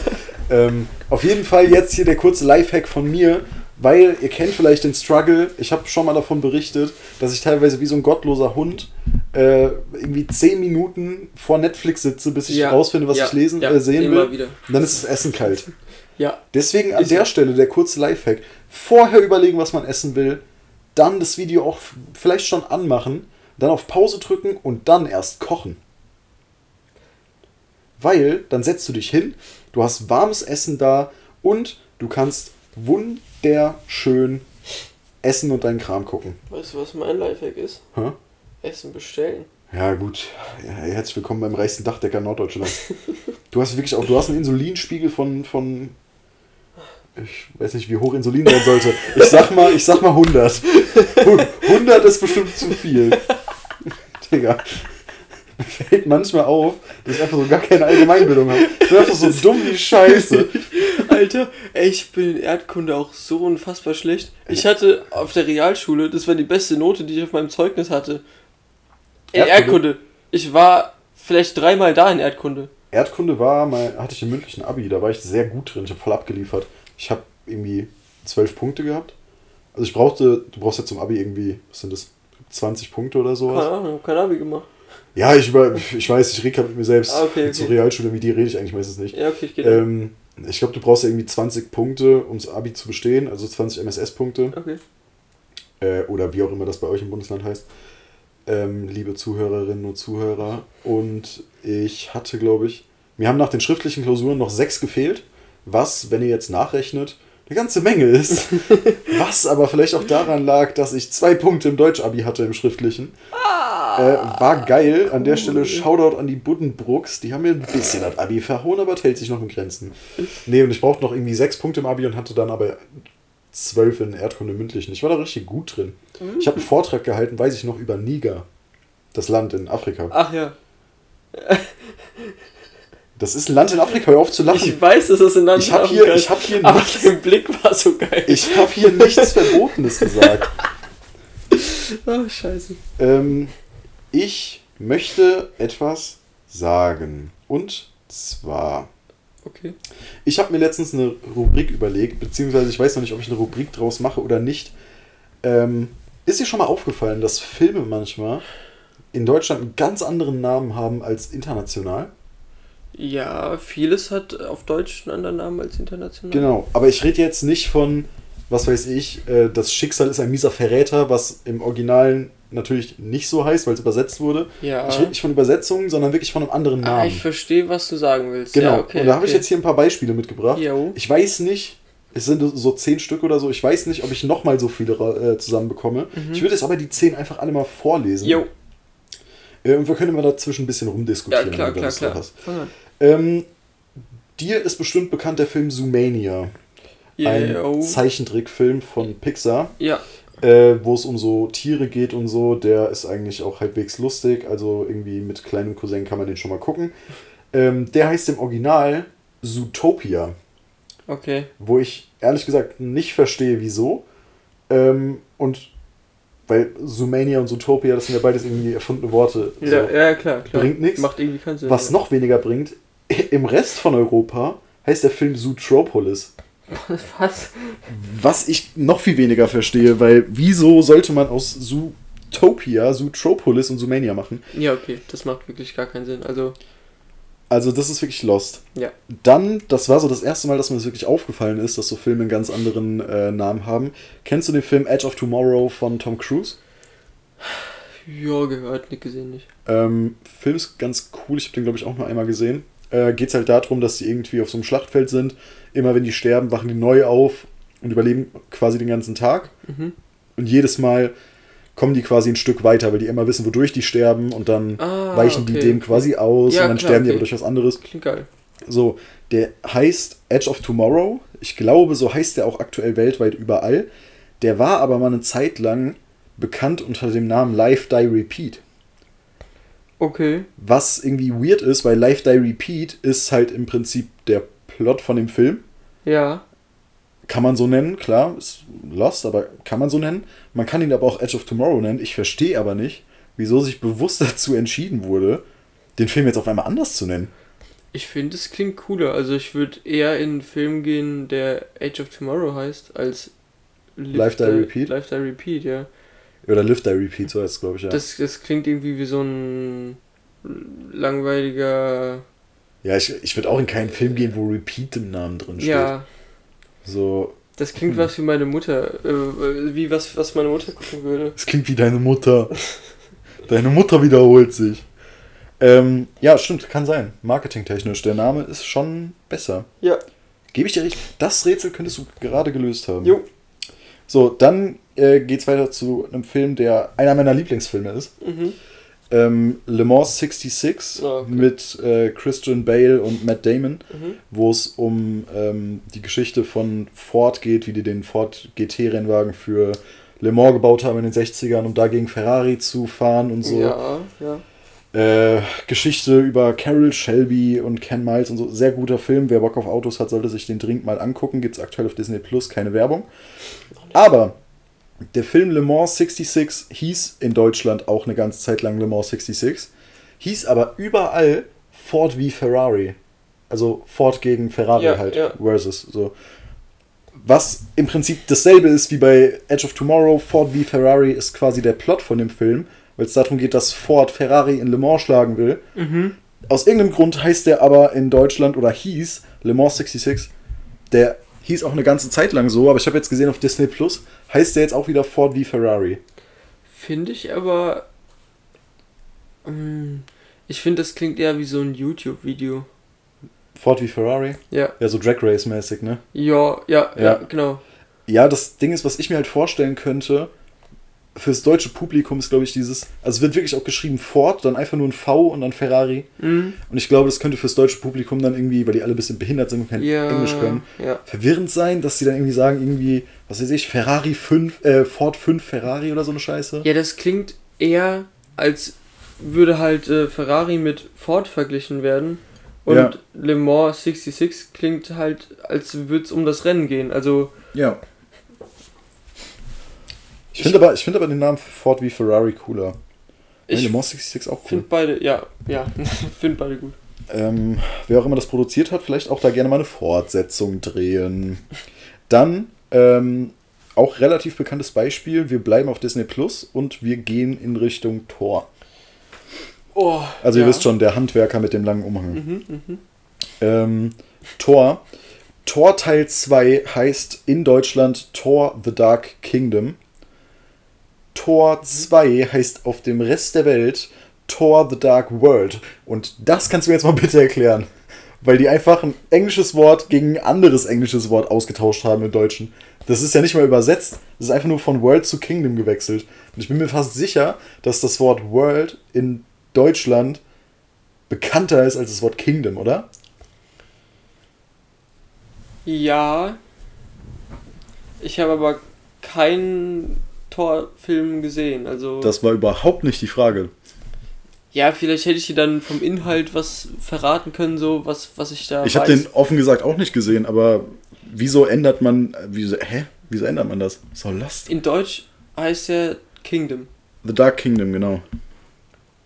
ähm, auf jeden Fall jetzt hier der kurze Lifehack von mir. Weil ihr kennt vielleicht den Struggle, ich habe schon mal davon berichtet, dass ich teilweise wie so ein gottloser Hund äh, irgendwie 10 Minuten vor Netflix sitze, bis ich ja. rausfinde, was ja. ich lesen, ja. äh, sehen will. Wieder. Und dann ist das Essen kalt. Ja. Deswegen an ist der Stelle der kurze Lifehack. Vorher überlegen, was man essen will, dann das Video auch vielleicht schon anmachen, dann auf Pause drücken und dann erst kochen. Weil dann setzt du dich hin, du hast warmes Essen da und du kannst wunderschön essen und deinen Kram gucken. Weißt du, was mein Lifehack ist? Hä? Essen bestellen. Ja, gut. Ja, herzlich willkommen beim reichsten Dachdecker Norddeutschlands. Du hast wirklich auch, du hast einen Insulinspiegel von, von ich weiß nicht, wie hoch Insulin sein sollte. Ich sag mal, ich sag mal 100. 100 ist bestimmt zu viel. Digga. Fällt manchmal auf, dass ich einfach so gar keine Allgemeinbildung habe. Ich bin einfach so dumm wie Scheiße. Alter, ey, ich bin in Erdkunde auch so unfassbar schlecht. Ich hatte auf der Realschule, das war die beste Note, die ich auf meinem Zeugnis hatte. In Erdkunde? Erdkunde. Ich war vielleicht dreimal da in Erdkunde. Erdkunde war, mal, hatte ich im mündlichen Abi, da war ich sehr gut drin. Ich habe voll abgeliefert. Ich habe irgendwie zwölf Punkte gehabt. Also ich brauchte, du brauchst ja zum Abi irgendwie, was sind das, 20 Punkte oder sowas. Keine Ahnung, kein Abi gemacht. Ja, ich, über, ich weiß, ich rede gerade mit mir selbst. Ah, okay, okay. Zur Realschule, wie die rede ich eigentlich meistens nicht. Ja, okay, ich gehe Ähm, ich glaube, du brauchst ja irgendwie 20 Punkte, um das Abi zu bestehen, also 20 MSS-Punkte. Okay. Äh, oder wie auch immer das bei euch im Bundesland heißt. Ähm, liebe Zuhörerinnen und Zuhörer. Und ich hatte, glaube ich, mir haben nach den schriftlichen Klausuren noch sechs gefehlt, was, wenn ihr jetzt nachrechnet, eine ganze Menge ist. was aber vielleicht auch daran lag, dass ich zwei Punkte im Deutsch-Abi hatte im schriftlichen. Äh, war geil. An der Stelle Shoutout an die Buddenbrooks. Die haben mir ein bisschen das Abi verhauen, aber es hält sich noch in Grenzen. Nee, und ich brauchte noch irgendwie sechs Punkte im Abi und hatte dann aber zwölf in Erdkunde mündlichen. Ich war da richtig gut drin. Ich habe einen Vortrag gehalten, weiß ich noch, über Niger. Das Land in Afrika. Ach ja. Das ist ein Land in Afrika, hör auf zu lachen. Ich weiß, dass das in Land Ich hab hier- ich hab hier Aber nichts- dein Blick war so geil. Ich habe hier nichts Verbotenes gesagt. Oh, scheiße. Ähm, ich möchte etwas sagen. Und zwar, Okay. ich habe mir letztens eine Rubrik überlegt, beziehungsweise ich weiß noch nicht, ob ich eine Rubrik draus mache oder nicht. Ähm, ist dir schon mal aufgefallen, dass Filme manchmal in Deutschland einen ganz anderen Namen haben als international? Ja, vieles hat auf Deutsch einen anderen Namen als international. Genau, aber ich rede jetzt nicht von, was weiß ich, äh, das Schicksal ist ein mieser Verräter, was im Originalen natürlich nicht so heißt, weil es übersetzt wurde. Ja. Ich rede nicht von Übersetzungen, sondern wirklich von einem anderen Ah, Namen. ich verstehe, was du sagen willst. genau, Ja, okay, und da habe ich okay. jetzt hier ein paar Beispiele mitgebracht. Jo. Ich weiß nicht, es sind so zehn Stück oder so, ich weiß nicht, ob ich nochmal so viele äh, zusammenbekomme. Ich würde jetzt aber die zehn einfach alle mal vorlesen. Mhm. Jo. Äh, und wir können immer dazwischen ein bisschen Ja, rumdiskutieren. klar, du klar, klar. an. Ähm, dir ist bestimmt bekannt der Film Zoomania. Ein Jo. Zeichentrickfilm von Pixar, Ja. äh, wo es um so Tiere geht und so. Der ist eigentlich auch halbwegs lustig. Also irgendwie mit kleinem Cousin kann man den schon mal gucken. Ähm, der heißt im Original Zootopia, Okay. wo ich ehrlich gesagt nicht verstehe, wieso. Ähm, und weil Zoomania und Zootopia, das sind ja beides irgendwie erfundene Worte. Ja, so. ja klar, klar. Bringt nix. Macht irgendwie keinen Sinn. Was noch weniger bringt, im Rest von Europa heißt der Film Zootropolis. Was? Was ich noch viel weniger verstehe, weil wieso sollte man aus Zootopia Zootropolis und Zoomania machen? Ja, okay. Das macht wirklich gar keinen Sinn. Also, Also das ist wirklich lost. ja. Dann, das war so das erste Mal, dass mir das wirklich aufgefallen ist, dass so Filme einen ganz anderen äh, Namen haben. Kennst du den Film Edge of Tomorrow von Tom Cruise? Ja, gehört, nicht gesehen, nicht. Ähm, Film ist ganz cool, ich habe den glaube ich auch nur einmal gesehen. Äh, Geht es halt darum, dass sie irgendwie auf so einem Schlachtfeld sind. Immer wenn die sterben, wachen die neu auf und überleben quasi den ganzen Tag. Mhm. Und jedes Mal kommen die quasi ein Stück weiter, weil die immer wissen, wodurch die sterben und dann Ah, weichen die okay, dem okay. quasi aus Ja, und dann klar, sterben die okay. aber durch was anderes. Klingt geil. So, der heißt Edge of Tomorrow. Ich glaube, so heißt der auch aktuell weltweit überall. Der war aber mal eine Zeit lang bekannt unter dem Namen Life Die Repeat. Okay. Was irgendwie weird ist, weil Life Die Repeat ist halt im Prinzip der Plot von dem Film. Ja. Kann man so nennen, klar, ist lost, aber kann man so nennen. Man kann ihn aber auch Edge of Tomorrow nennen. Ich verstehe aber nicht, wieso sich bewusst dazu entschieden wurde, den Film jetzt auf einmal anders zu nennen. Ich finde, es klingt cooler. Also, ich würde eher in einen Film gehen, der Age of Tomorrow heißt, als Live Die Repeat? Live Die Repeat, ja. Oder Live Die Repeat, so heißt es, glaube ich, ja. Das, das klingt irgendwie wie so ein langweiliger. Ja, ich, ich würde auch in keinen Film gehen, wo Repeat im Namen drin steht. Ja, So, das klingt Hm. was wie meine Mutter. Äh, wie was, was meine Mutter gucken würde. es klingt wie deine Mutter. deine Mutter wiederholt sich. Ähm, ja, stimmt, kann sein. Marketingtechnisch. Der Name ist schon besser. Ja. Gebe ich dir recht. Das Rätsel könntest du gerade gelöst haben. Jo. So, dann äh, geht's weiter zu einem Film, der einer meiner Lieblingsfilme ist. Mhm. ähm, Le Mans 66 Ah, okay. mit äh, Christian Bale und Matt Damon, Mhm. wo es um ähm, die Geschichte von Ford geht, wie die den Ford GT-Rennwagen für Le Mans gebaut haben in den 60ern, um dagegen Ferrari zu fahren und so. Ja, ja. Äh, Geschichte über Carol Shelby und Ken Miles und so. Sehr guter Film. Wer Bock auf Autos hat, sollte sich den dringend mal angucken. Gibt es aktuell auf Disney Plus, keine Werbung. Aber der Film Le Mans 66 hieß in Deutschland auch eine ganze Zeit lang Le Mans 66. Hieß aber überall Ford wie Ferrari. Also Ford gegen Ferrari Ja, halt. ja. Versus. So. Was im Prinzip dasselbe ist wie bei Edge of Tomorrow. Ford wie Ferrari ist quasi der Plot von dem Film, weil es darum geht, dass Ford Ferrari in Le Mans schlagen will. Mhm. Aus irgendeinem Grund heißt der aber in Deutschland oder hieß Le Mans 66. Der hieß auch eine ganze Zeit lang so, aber ich habe jetzt gesehen auf Disney Plus, heißt der jetzt auch wieder Ford wie Ferrari. Finde ich aber. Mm, Ich finde, das klingt eher wie so ein YouTube-Video. Ford wie Ferrari? Ja. Ja, so Drag Race mäßig, ne? Ja, ja, ja, Ja. genau. Ja, das Ding ist, was ich mir halt vorstellen könnte, fürs deutsche Publikum ist, glaube ich, dieses, also es wird wirklich auch geschrieben Ford, dann einfach nur ein V und dann Ferrari. Mhm. Und ich glaube, das könnte fürs deutsche Publikum dann irgendwie, weil die alle ein bisschen behindert sind und kein Ja. Englisch können, Ja. verwirrend sein, dass sie dann irgendwie sagen, irgendwie, was weiß ich, Ferrari 5, äh, Ford 5 Ferrari oder so eine Scheiße. Ja, das klingt eher, als würde halt äh, Ferrari mit Ford verglichen werden. Und Ja. Le Mans 66 klingt halt, als würde es um das Rennen gehen. Also, Ja. Ich finde aber, ich finde aber den Namen Ford wie Ferrari cooler. ich Le Mans 66 auch cool. finde beide, ja, ja, finde beide gut. Ähm, wer auch immer das produziert hat, vielleicht auch da gerne mal eine Fortsetzung drehen. Dann ähm, auch relativ bekanntes Beispiel. Wir bleiben auf Disney Plus und wir gehen in Richtung Tor. Oh, Also ja. ihr wisst schon, der Handwerker mit dem langen Umhang. Mhm, mhm. Ähm, Tor. Tor Teil 2 heißt in Deutschland Tor The Dark Kingdom. Tor 2 heißt auf dem Rest der Welt Tor The Dark World. Und das kannst du mir jetzt mal bitte erklären. Weil die einfach ein englisches Wort gegen ein anderes englisches Wort ausgetauscht haben im Deutschen. Das ist ja nicht mal übersetzt. Das ist einfach nur von World zu Kingdom gewechselt. Und ich bin mir fast sicher, dass das Wort World in Deutschland bekannter ist als das Wort Kingdom, oder? Ja. Ich habe aber keinen Torfilm gesehen. Also. Das war überhaupt nicht die Frage. ja, vielleicht hätte ich dir dann vom Inhalt was verraten können, so was, was ich da Ich habe den offen gesagt auch nicht gesehen, aber wieso ändert man, wieso, hä? Wieso ändert man das? So Lost. In Deutsch heißt er Kingdom. The Dark Kingdom, genau.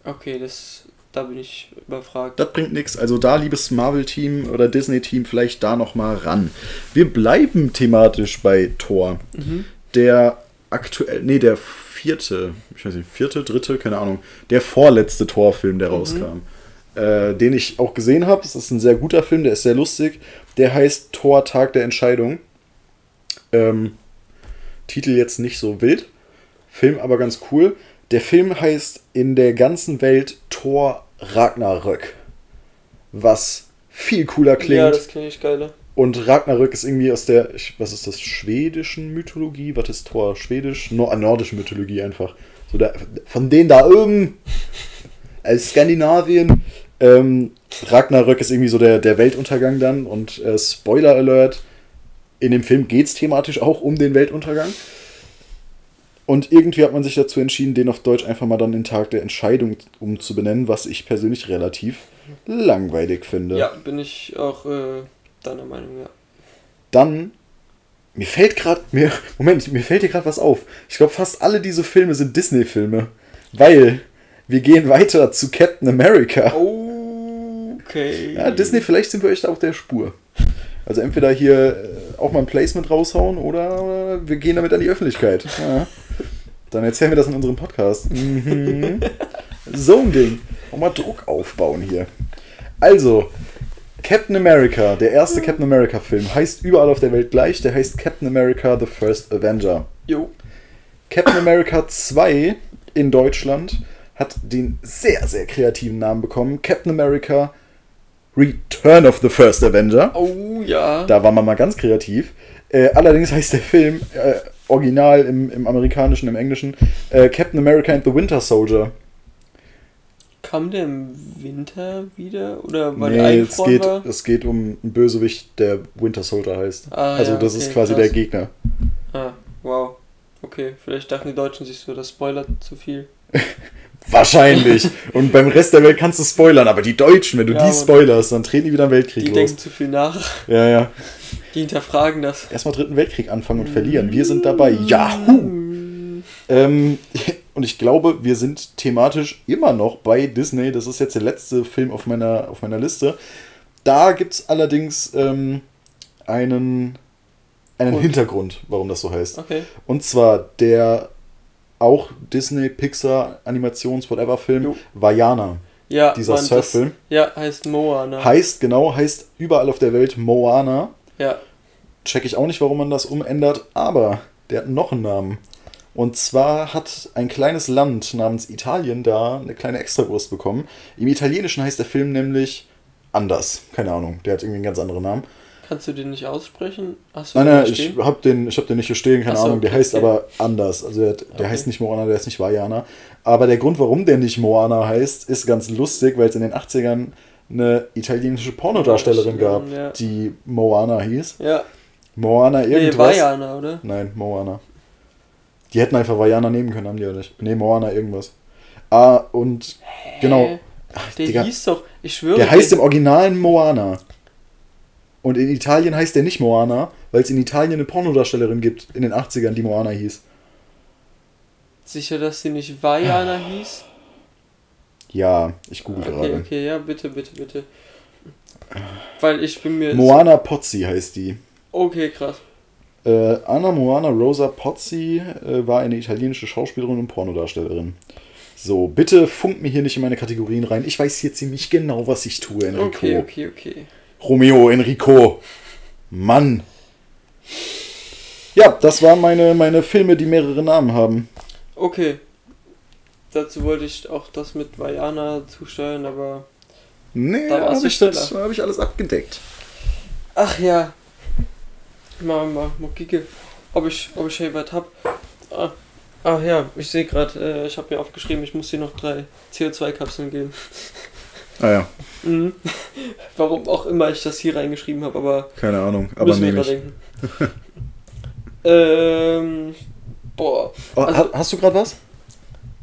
Okay, das. Da bin ich überfragt. Das bringt nichts. Also da, liebes Marvel-Team oder Disney-Team, vielleicht da nochmal ran. Wir bleiben thematisch bei Thor. Mhm. Der aktuell, nee, der vierte, ich weiß nicht, vierte, dritte, keine Ahnung, der vorletzte Thor-Film, der rauskam. Äh, den ich auch gesehen habe. Das ist ein sehr guter Film, der ist sehr lustig. Der heißt Thor Tag der Entscheidung. Ähm, Titel jetzt nicht so wild. Film aber ganz cool. Der Film heißt in der ganzen Welt Thor Ragnarök. Was viel cooler klingt. Ja, das klingt geiler. Und Ragnarök ist irgendwie aus der, was ist das, schwedischen Mythologie? Was ist Thor? Schwedisch? Nor nordische Mythologie einfach. So der, von denen da oben, als Skandinavien. Ähm, Ragnarök ist irgendwie so der, der Weltuntergang dann. Und äh, Spoiler Alert, in dem Film geht es thematisch auch um den Weltuntergang. Und irgendwie hat man sich dazu entschieden, den auf Deutsch einfach mal dann den Tag der Entscheidung umzubenennen, was ich persönlich relativ langweilig finde. Ja, bin ich auch äh, deiner Meinung, ja. Dann, mir fällt gerade, mir, Moment, mir fällt hier gerade was auf. Ich glaube, fast alle diese Filme sind Disney-Filme. Weil wir gehen weiter zu Captain America. Okay. Ja, Disney, vielleicht sind wir euch da auf der Spur. Also entweder hier äh, auch mal ein Placement raushauen oder wir gehen damit an die Öffentlichkeit. Ja. Dann erzählen wir das in unserem Podcast. Mhm. So ein Ding. Auch mal Druck aufbauen hier. Also, Captain America, der erste Captain America Film, heißt überall auf der Welt gleich. Der heißt Captain America The First Avenger. Jo. Captain America 2 in Deutschland hat den sehr, sehr kreativen Namen bekommen. Captain America Return of the First Avenger. Oh ja. Da war man mal ganz kreativ. Äh, allerdings heißt der Film äh, original im, im amerikanischen, im englischen äh, Captain America and the Winter Soldier. Kam der im Winter wieder? Oder weil nee, er es geht, war? es geht um einen Bösewicht, der Winter Soldier heißt. Ah, also ja, das okay, ist quasi krass. der Gegner. Ah, wow. Okay, vielleicht dachten die Deutschen sich so, das spoilert zu viel. Wahrscheinlich. Und beim Rest der Welt kannst du spoilern, aber die Deutschen, wenn du Ja, die spoilerst, dann treten die wieder einen Weltkrieg Die los. denken zu viel nach. Ja, ja. Die hinterfragen das. Erstmal dritten Weltkrieg anfangen und verlieren. Wir sind dabei. Yahoo! Ähm, und ich glaube, wir sind thematisch immer noch bei Disney. Das ist jetzt der letzte Film auf meiner, auf meiner Liste. Da gibt es allerdings ähm, einen, einen Und? Hintergrund, warum das so heißt. Okay. Und zwar der auch Disney, Pixar, Animations, whatever Film, Jo. Vajana. Ja, Dieser Mann, Surffilm. Das, ja, heißt Moana. Heißt, genau, heißt überall auf der Welt Moana. Ja. Check ich auch nicht, warum man das umändert, aber der hat noch einen Namen. Und zwar hat ein kleines Land namens Italien da eine kleine Extrawurst bekommen. Im Italienischen heißt der Film nämlich anders. Keine Ahnung, der hat irgendwie einen ganz anderen Namen. Kannst du den nicht aussprechen? Hast Nein, nein, ich stehen? hab den, ich hab den nicht hier stehen, keine so, Ahnung. Der okay, heißt aber anders. Also der, der Okay. heißt nicht Moana, der ist nicht Vajana. Aber der Grund, warum der nicht Moana heißt, ist ganz lustig, weil es in den 80ern eine italienische Pornodarstellerin gab, Ja. die Moana hieß. Ja. Moana Nee, irgendwas. Vajana, oder? Nein, Moana. Die hätten einfach Vajana nehmen können, haben die ja nicht. Nee, Moana irgendwas. Ah, und genau. Hä? Ach, Der Digga, hieß doch, ich schwöre. der heißt im Original Moana. Und in Italien heißt der nicht Moana, weil es in Italien eine Pornodarstellerin gibt in den 80ern, die Moana hieß. Sicher, dass sie nicht Vajana hieß? Ja, ich google Okay, gerade. okay, ja, bitte, bitte, bitte. Weil ich bin mir. Moana Pozzi heißt die. Okay, krass. Äh, Anna Moana Rosa Pozzi äh, war eine italienische Schauspielerin und Pornodarstellerin. So, bitte funkt mir hier nicht in meine Kategorien rein. Ich weiß hier ziemlich genau, was ich tue, Enrico. Okay, okay, okay. Romeo Enrico. Mann. Ja, das waren meine, meine Filme, die mehrere Namen haben. Okay. Dazu wollte ich auch das mit Vajana zusteuern, aber. Nee, Da habe ich, das- hab ich alles abgedeckt. Ach ja. Mal, mal, mal kicken, ob ich, ob ich hier was hab. Ah, ach ja, ich sehe gerade, äh, ich habe mir aufgeschrieben, ich muss dir noch drei CO2-Kapseln geben. Ah ja, Mhm. Warum auch immer ich das hier reingeschrieben habe, aber keine Ahnung, aber müssen wir denken. ähm, boah. Oh, Also- ha- hast du gerade was?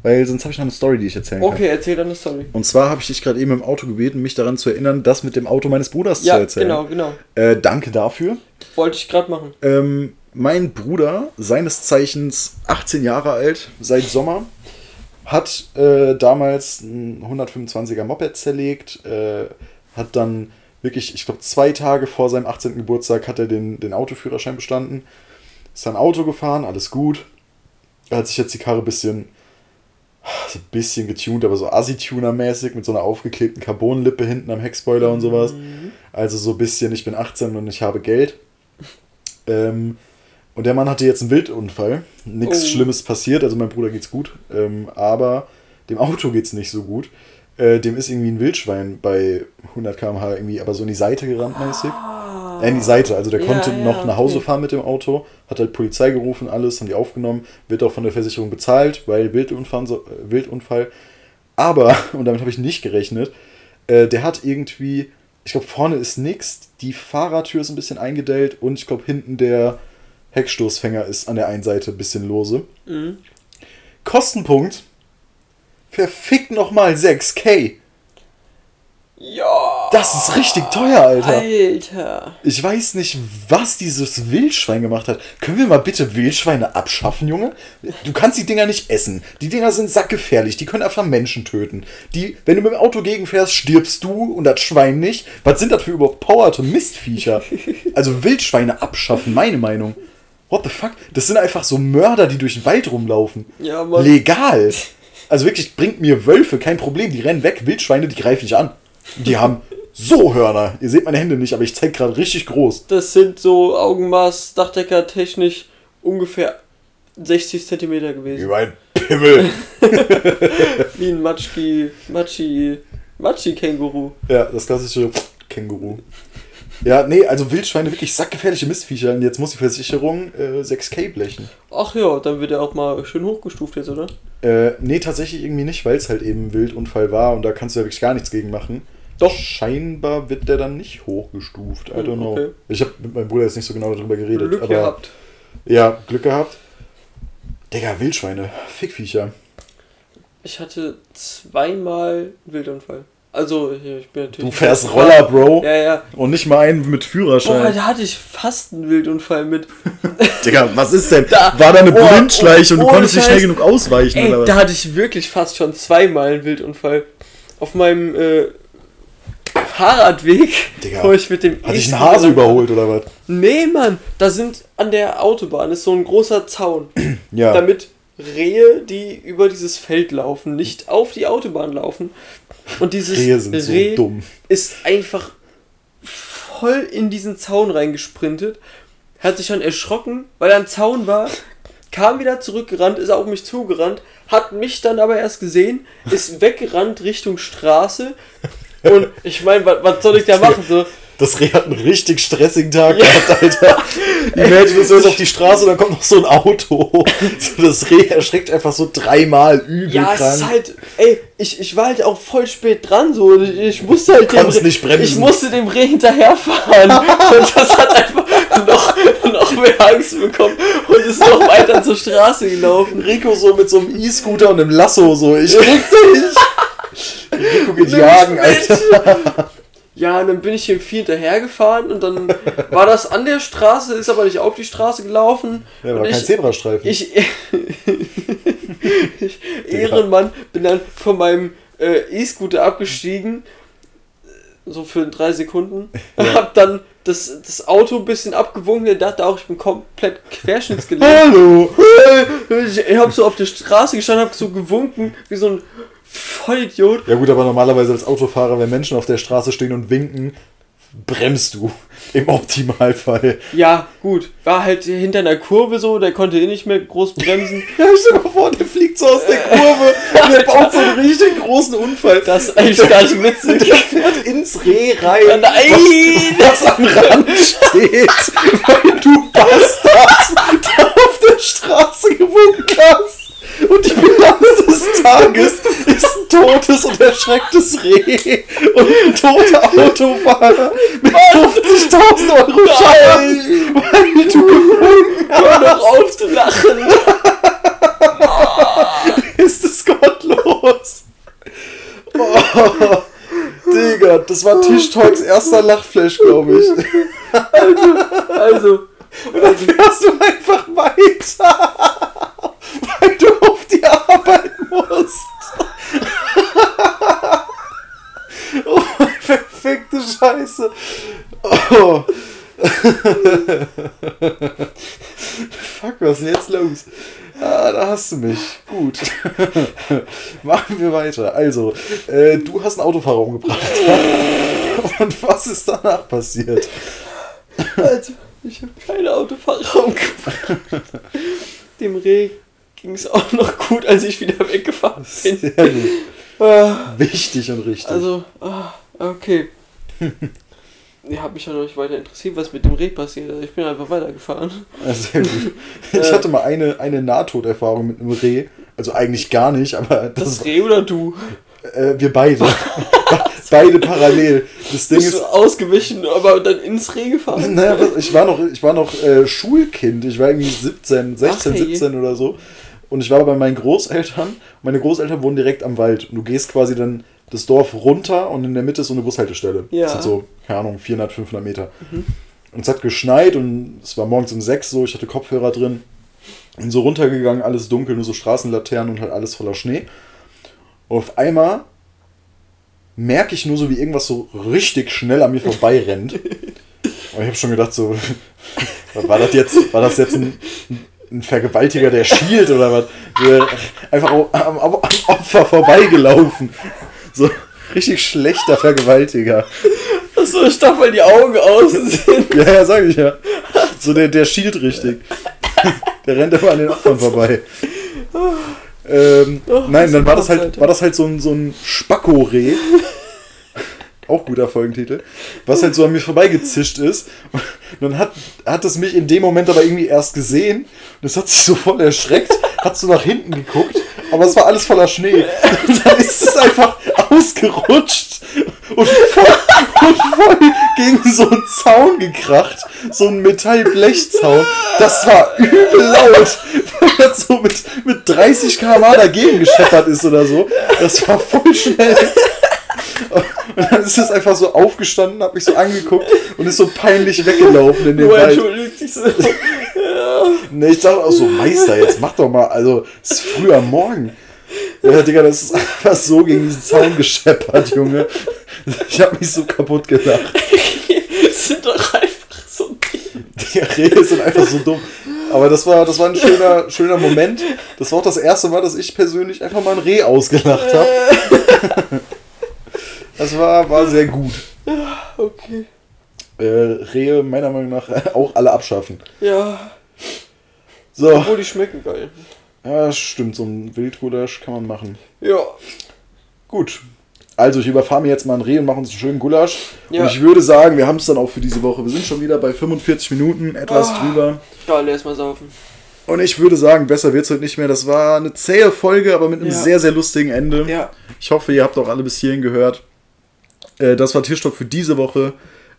Weil sonst habe ich noch eine Story, die ich erzählen kann. Okay, erzähl deine Story. Und zwar habe ich dich gerade eben im Auto gebeten, mich daran zu erinnern, das mit dem Auto meines Bruders Ja, zu erzählen. genau, genau. Äh, danke dafür. Wollte ich gerade machen. Ähm, mein Bruder, seines Zeichens 18 Jahre alt, seit Sommer, hat äh, damals ein 125er Moped zerlegt, äh, hat dann wirklich, ich glaube, zwei Tage vor seinem 18. Geburtstag hat er den, den Autoführerschein bestanden. Ist dann Auto gefahren, alles gut. Er hat sich jetzt die Karre ein bisschen, so ein bisschen getuned, aber so Assi-Tuner-mäßig mit so einer aufgeklebten Carbonlippe hinten am Heckspoiler und sowas. Mhm. Also so ein bisschen, ich bin 18 und ich habe Geld. Ähm, und der Mann hatte jetzt einen Wildunfall. Nichts Oh. Schlimmes passiert, also meinem Bruder geht's gut. Ähm, aber dem Auto geht's nicht so gut. Äh, dem ist irgendwie ein Wildschwein bei 100 km/h irgendwie, aber so in die Seite gerannt mäßig. Äh, in die Seite, also der Ja, konnte ja, noch nach Hause okay. fahren mit dem Auto, hat halt Polizei gerufen, alles, haben die aufgenommen, wird auch von der Versicherung bezahlt, weil Wildunfall, äh, Wildunfall. Aber, und damit habe ich nicht gerechnet, äh, der hat irgendwie, ich glaube vorne ist nix, die Fahrertür ist ein bisschen eingedellt und ich glaube hinten der Heckstoßfänger ist an der einen Seite ein bisschen lose. Mhm. Kostenpunkt, verfickt nochmal 6k. Ja. Das ist richtig teuer, Alter. Alter. Ich weiß nicht, was dieses Wildschwein gemacht hat. Können wir mal bitte Wildschweine abschaffen, Junge? Du kannst die Dinger nicht essen. Die Dinger sind sackgefährlich. Die können einfach Menschen töten. Die, wenn du mit dem Auto gegenfährst, stirbst du und das Schwein nicht. Was sind das für überpowerte Mistviecher? Also Wildschweine abschaffen, meine Meinung. What the fuck? Das sind einfach so Mörder, die durch den Wald rumlaufen. Ja, Mann. Legal. Also wirklich, bringt mir Wölfe, kein Problem. Die rennen weg. Wildschweine, die greife ich an. Die haben so Hörner. Ihr seht meine Hände nicht, aber ich zeig gerade richtig groß. Das sind so Augenmaß, Dachdecker technisch ungefähr 60 Zentimeter gewesen. Wie ein Pimmel. Wie ein Matschki, Matschi, Matschi-Känguru. ja, das klassische Känguru. Ja, nee, also Wildschweine wirklich sackgefährliche Mistviecher. Und jetzt muss die Versicherung äh, 6K blechen. Ach ja, dann wird er auch mal schön hochgestuft jetzt, oder? Äh, nee, tatsächlich irgendwie nicht, weil es halt eben ein Wildunfall war und da kannst du ja wirklich gar nichts gegen machen. Doch. Scheinbar wird der dann nicht hochgestuft. I don't know. Okay. Ich habe mit meinem Bruder jetzt nicht so genau darüber geredet. Glück aber gehabt. Ja, Glück gehabt. Digga, Wildschweine. Fickviecher. Ich hatte zweimal einen Wildunfall. Also, ich ich bin natürlich. Du fährst Roller, Bro. Ja, ja. Und nicht mal einen mit Boah, Führerschein. da hatte ich fast einen Wildunfall mit. Digga, was ist denn? Da- war da eine Oh, Blindschleiche und du ohne konntest nicht schnell genug ausweichen Ey, oder was? da hatte ich wirklich fast schon zweimal einen Wildunfall. Auf meinem äh, Fahrradweg, Digga, wo ich mit dem Hat dich ein E-Scooter Hase überholt oder was? Nee, Mann, da sind an der Autobahn ist so ein großer Zaun, Ja. damit Rehe, die über dieses Feld laufen, nicht auf die Autobahn laufen. Und dieses Rehe sind so Reh dumm. ist einfach voll in diesen Zaun reingesprintet, hat sich schon erschrocken, weil er ein Zaun war, kam wieder zurückgerannt, ist auf mich zugerannt, hat mich dann aber erst gesehen, ist weggerannt Richtung Straße und ich meine, was, was soll ich da machen? So, Das Reh hat einen richtig stressigen Tag Ja. gehabt, Alter. Imagine, du auf die Straße und dann kommt noch so ein Auto. Das Reh erschreckt einfach so dreimal übel ja, es krank. ist halt, ey, ich, ich war halt auch voll spät dran, so, ich, ich musste halt konntest Reh- nicht bremsen. ich musste dem Reh hinterherfahren und das hat einfach noch, noch mehr Angst bekommen und ist noch weiter zur Straße gelaufen. Rico so mit so einem E-Scooter und einem Lasso so. Ich krieg dich. Rico geht jagen, Alter. Ja, und dann bin ich dem Vieh hinterhergefahren und dann war das an der Straße, ist aber nicht auf die Straße gelaufen. Ja, war kein ich, Zebrastreifen. ich, ich Ehrenmann, bin dann von meinem äh, E-Scooter abgestiegen, so für drei Sekunden, und hab dann das, das Auto ein bisschen abgewunken, der dachte auch, ich bin komplett querschnittsgelähmt. Hallo. ich ich hab so auf der Straße gestanden, hab so gewunken, wie so ein Vollidiot. Ja gut, aber normalerweise als Autofahrer, wenn Menschen auf der Straße stehen und winken, bremst du. Im Optimalfall. Ja, gut, war halt hinter einer Kurve so, der konnte eh nicht mehr groß bremsen. Ja, stell dir mal vor, der fliegt so aus der Kurve und der baut so einen richtig großen Unfall. Das ist eigentlich gar nicht witzig. Der fährt ins Reh rein, nein! was am Rand steht, weil du Bastard da auf der Straße gewunken hast. Und die Bilanz des Tages ist ein totes und erschrecktes Reh und ein toter Autofahrer mit 50.000 Euro Schaden, weil du gewunken Hör hast. doch auf zu lachen! Ist es gottlos? Oh, Digga, das war Tischtalks erster Lachflash, glaube ich. Also, Und dann fährst du einfach weiter, weil du auf die Arbeit musst. Oh, perfekte Scheiße. Fuck, was ist denn jetzt los? Ah, da hast du mich. Gut. Machen wir weiter. Also, äh, du hast einen Autofahrer umgebracht. Und was ist danach passiert? also ich habe keine Autofahrer umgebracht. Dem Reh ging es auch noch gut, als ich wieder weggefahren bin. Sehr gut. Ah, Wichtig und richtig. Also, ah, okay. Ich habe mich ja noch nicht weiter interessiert, was mit dem Reh passiert. Also ich bin einfach weitergefahren. Ja, sehr gut. Ich hatte mal eine, eine Nahtoderfahrung mit einem Reh. Also eigentlich gar nicht, aber das, Das Reh oder du? äh, wir beide. beide parallel. Das Ding Bist ist, ausgewichen, aber dann ins Reh gefahren? naja, ich war noch, ich war noch äh, Schulkind. Ich war irgendwie 17, 16, Ach, hey. 17 oder so. Und ich war bei meinen Großeltern. Meine Großeltern wohnen direkt am Wald. Und du gehst quasi dann das Dorf runter und in der Mitte ist so eine Bushaltestelle. Ja. Das sind so, keine Ahnung, 400, 500 Meter. Und es hat geschneit und es war morgens um 6 so, ich hatte Kopfhörer drin. Und so runtergegangen, alles dunkel, nur so Straßenlaternen und halt alles voller Schnee. Und auf einmal merke ich nur so, wie irgendwas so richtig schnell an mir vorbei rennt. Und ich habe schon gedacht, so, war das jetzt, war das jetzt ein, ein Vergewaltiger, der schielt oder was? Einfach am, am, am Opfer vorbeigelaufen. So richtig schlechter Vergewaltiger. Achso, ich dachte, weil die Augen außen sind. Ja, ja, sag ich ja. So, der, der schielt richtig. Der rennt immer an den Opfern vorbei. Ähm, Oh, nein, dann war das halt, war das halt so ein, so ein Spacko-Reh. Auch guter Folgentitel, was halt so an mir vorbeigezischt ist. Und dann hat, hat es mich in dem Moment aber irgendwie erst gesehen. Und das hat sich so voll erschreckt, hat so nach hinten geguckt, aber es war alles voller Schnee. Und dann ist es einfach ausgerutscht und voll, und voll gegen so einen Zaun gekracht. So einen Metallblechzaun. Das war übel laut, weil so mit, mit 30 km dagegen gescheppert ist oder so. Das war voll schnell. Und dann ist es einfach so aufgestanden, hat mich so angeguckt und ist so peinlich weggelaufen in den Wald. so. ja. Ne, ich dachte auch so, Meister, jetzt mach doch mal, also, es ist früh am Morgen. Ja, Digga, das ist einfach so gegen diesen Zaun gescheppert, Junge. Ich hab mich so kaputt gelacht. Das sind doch einfach so Dinge. Die Rehe sind einfach so dumm. Aber das war, das war ein schöner, schöner Moment. Das war auch das erste Mal, dass ich persönlich einfach mal ein Reh ausgelacht habe. Das war, war sehr gut. Okay. Äh, Rehe meiner Meinung nach auch alle abschaffen. Ja. So, Obwohl die schmecken geil. ja, stimmt, so ein Wildgulasch kann man machen. Ja. Gut. Also, ich überfahre mir jetzt mal ein Reh und mache uns einen schönen Gulasch. Ja. Und ich würde sagen, wir haben es dann auch für diese Woche. Wir sind schon wieder bei 45 Minuten, etwas Ah. drüber. Geil, erstmal saufen. Und ich würde sagen, besser wird es heute nicht mehr. Das war eine zähe Folge, aber mit einem Ja. sehr, sehr lustigen Ende. Ja. Ich hoffe, ihr habt auch alle bis hierhin gehört. Äh, das war Tierstock für diese Woche.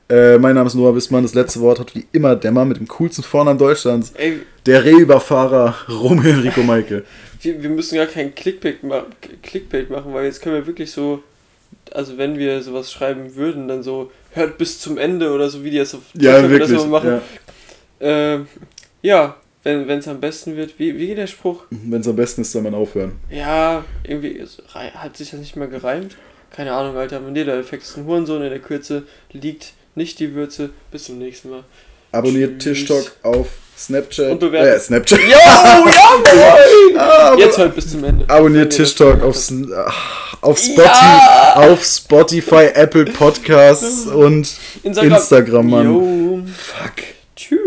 Äh, mein Name ist Noah Wissmann. Das letzte Wort hat wie immer Dämmer mit dem coolsten Vornamen Deutschlands. Ey, Der Rehüberfahrer Romeo Enrico Maike. wir, wir müssen gar kein Clickbait, ma Clickbait machen, weil jetzt können wir wirklich so, also wenn wir sowas schreiben würden, dann so, hört bis zum Ende oder so, wie die das auf Ja, TikTok wirklich. so machen. Ja. Ähm, ja, wenn es am besten wird, wie, wie geht der Spruch? Wenn es am besten ist, soll man aufhören. Ja, irgendwie ist, hat sich das nicht mehr gereimt. Keine Ahnung, Alter. Mandela-Effekt ist ein Hurensohn. In der Kürze liegt nicht die Würze. Bis zum nächsten Mal. Abonniert Tschüss. Tischtalk auf Snapchat. Und bewertet. Äh, Snapchat. Yo, ja, Ah, Jetzt halt bis zum Ende. Abonniert Tischtalk auf, ach, auf, Spotify, Ja! auf Spotify, Apple Podcasts und Instagram. Instagram, Mann. Yo. Fuck. Tschüss.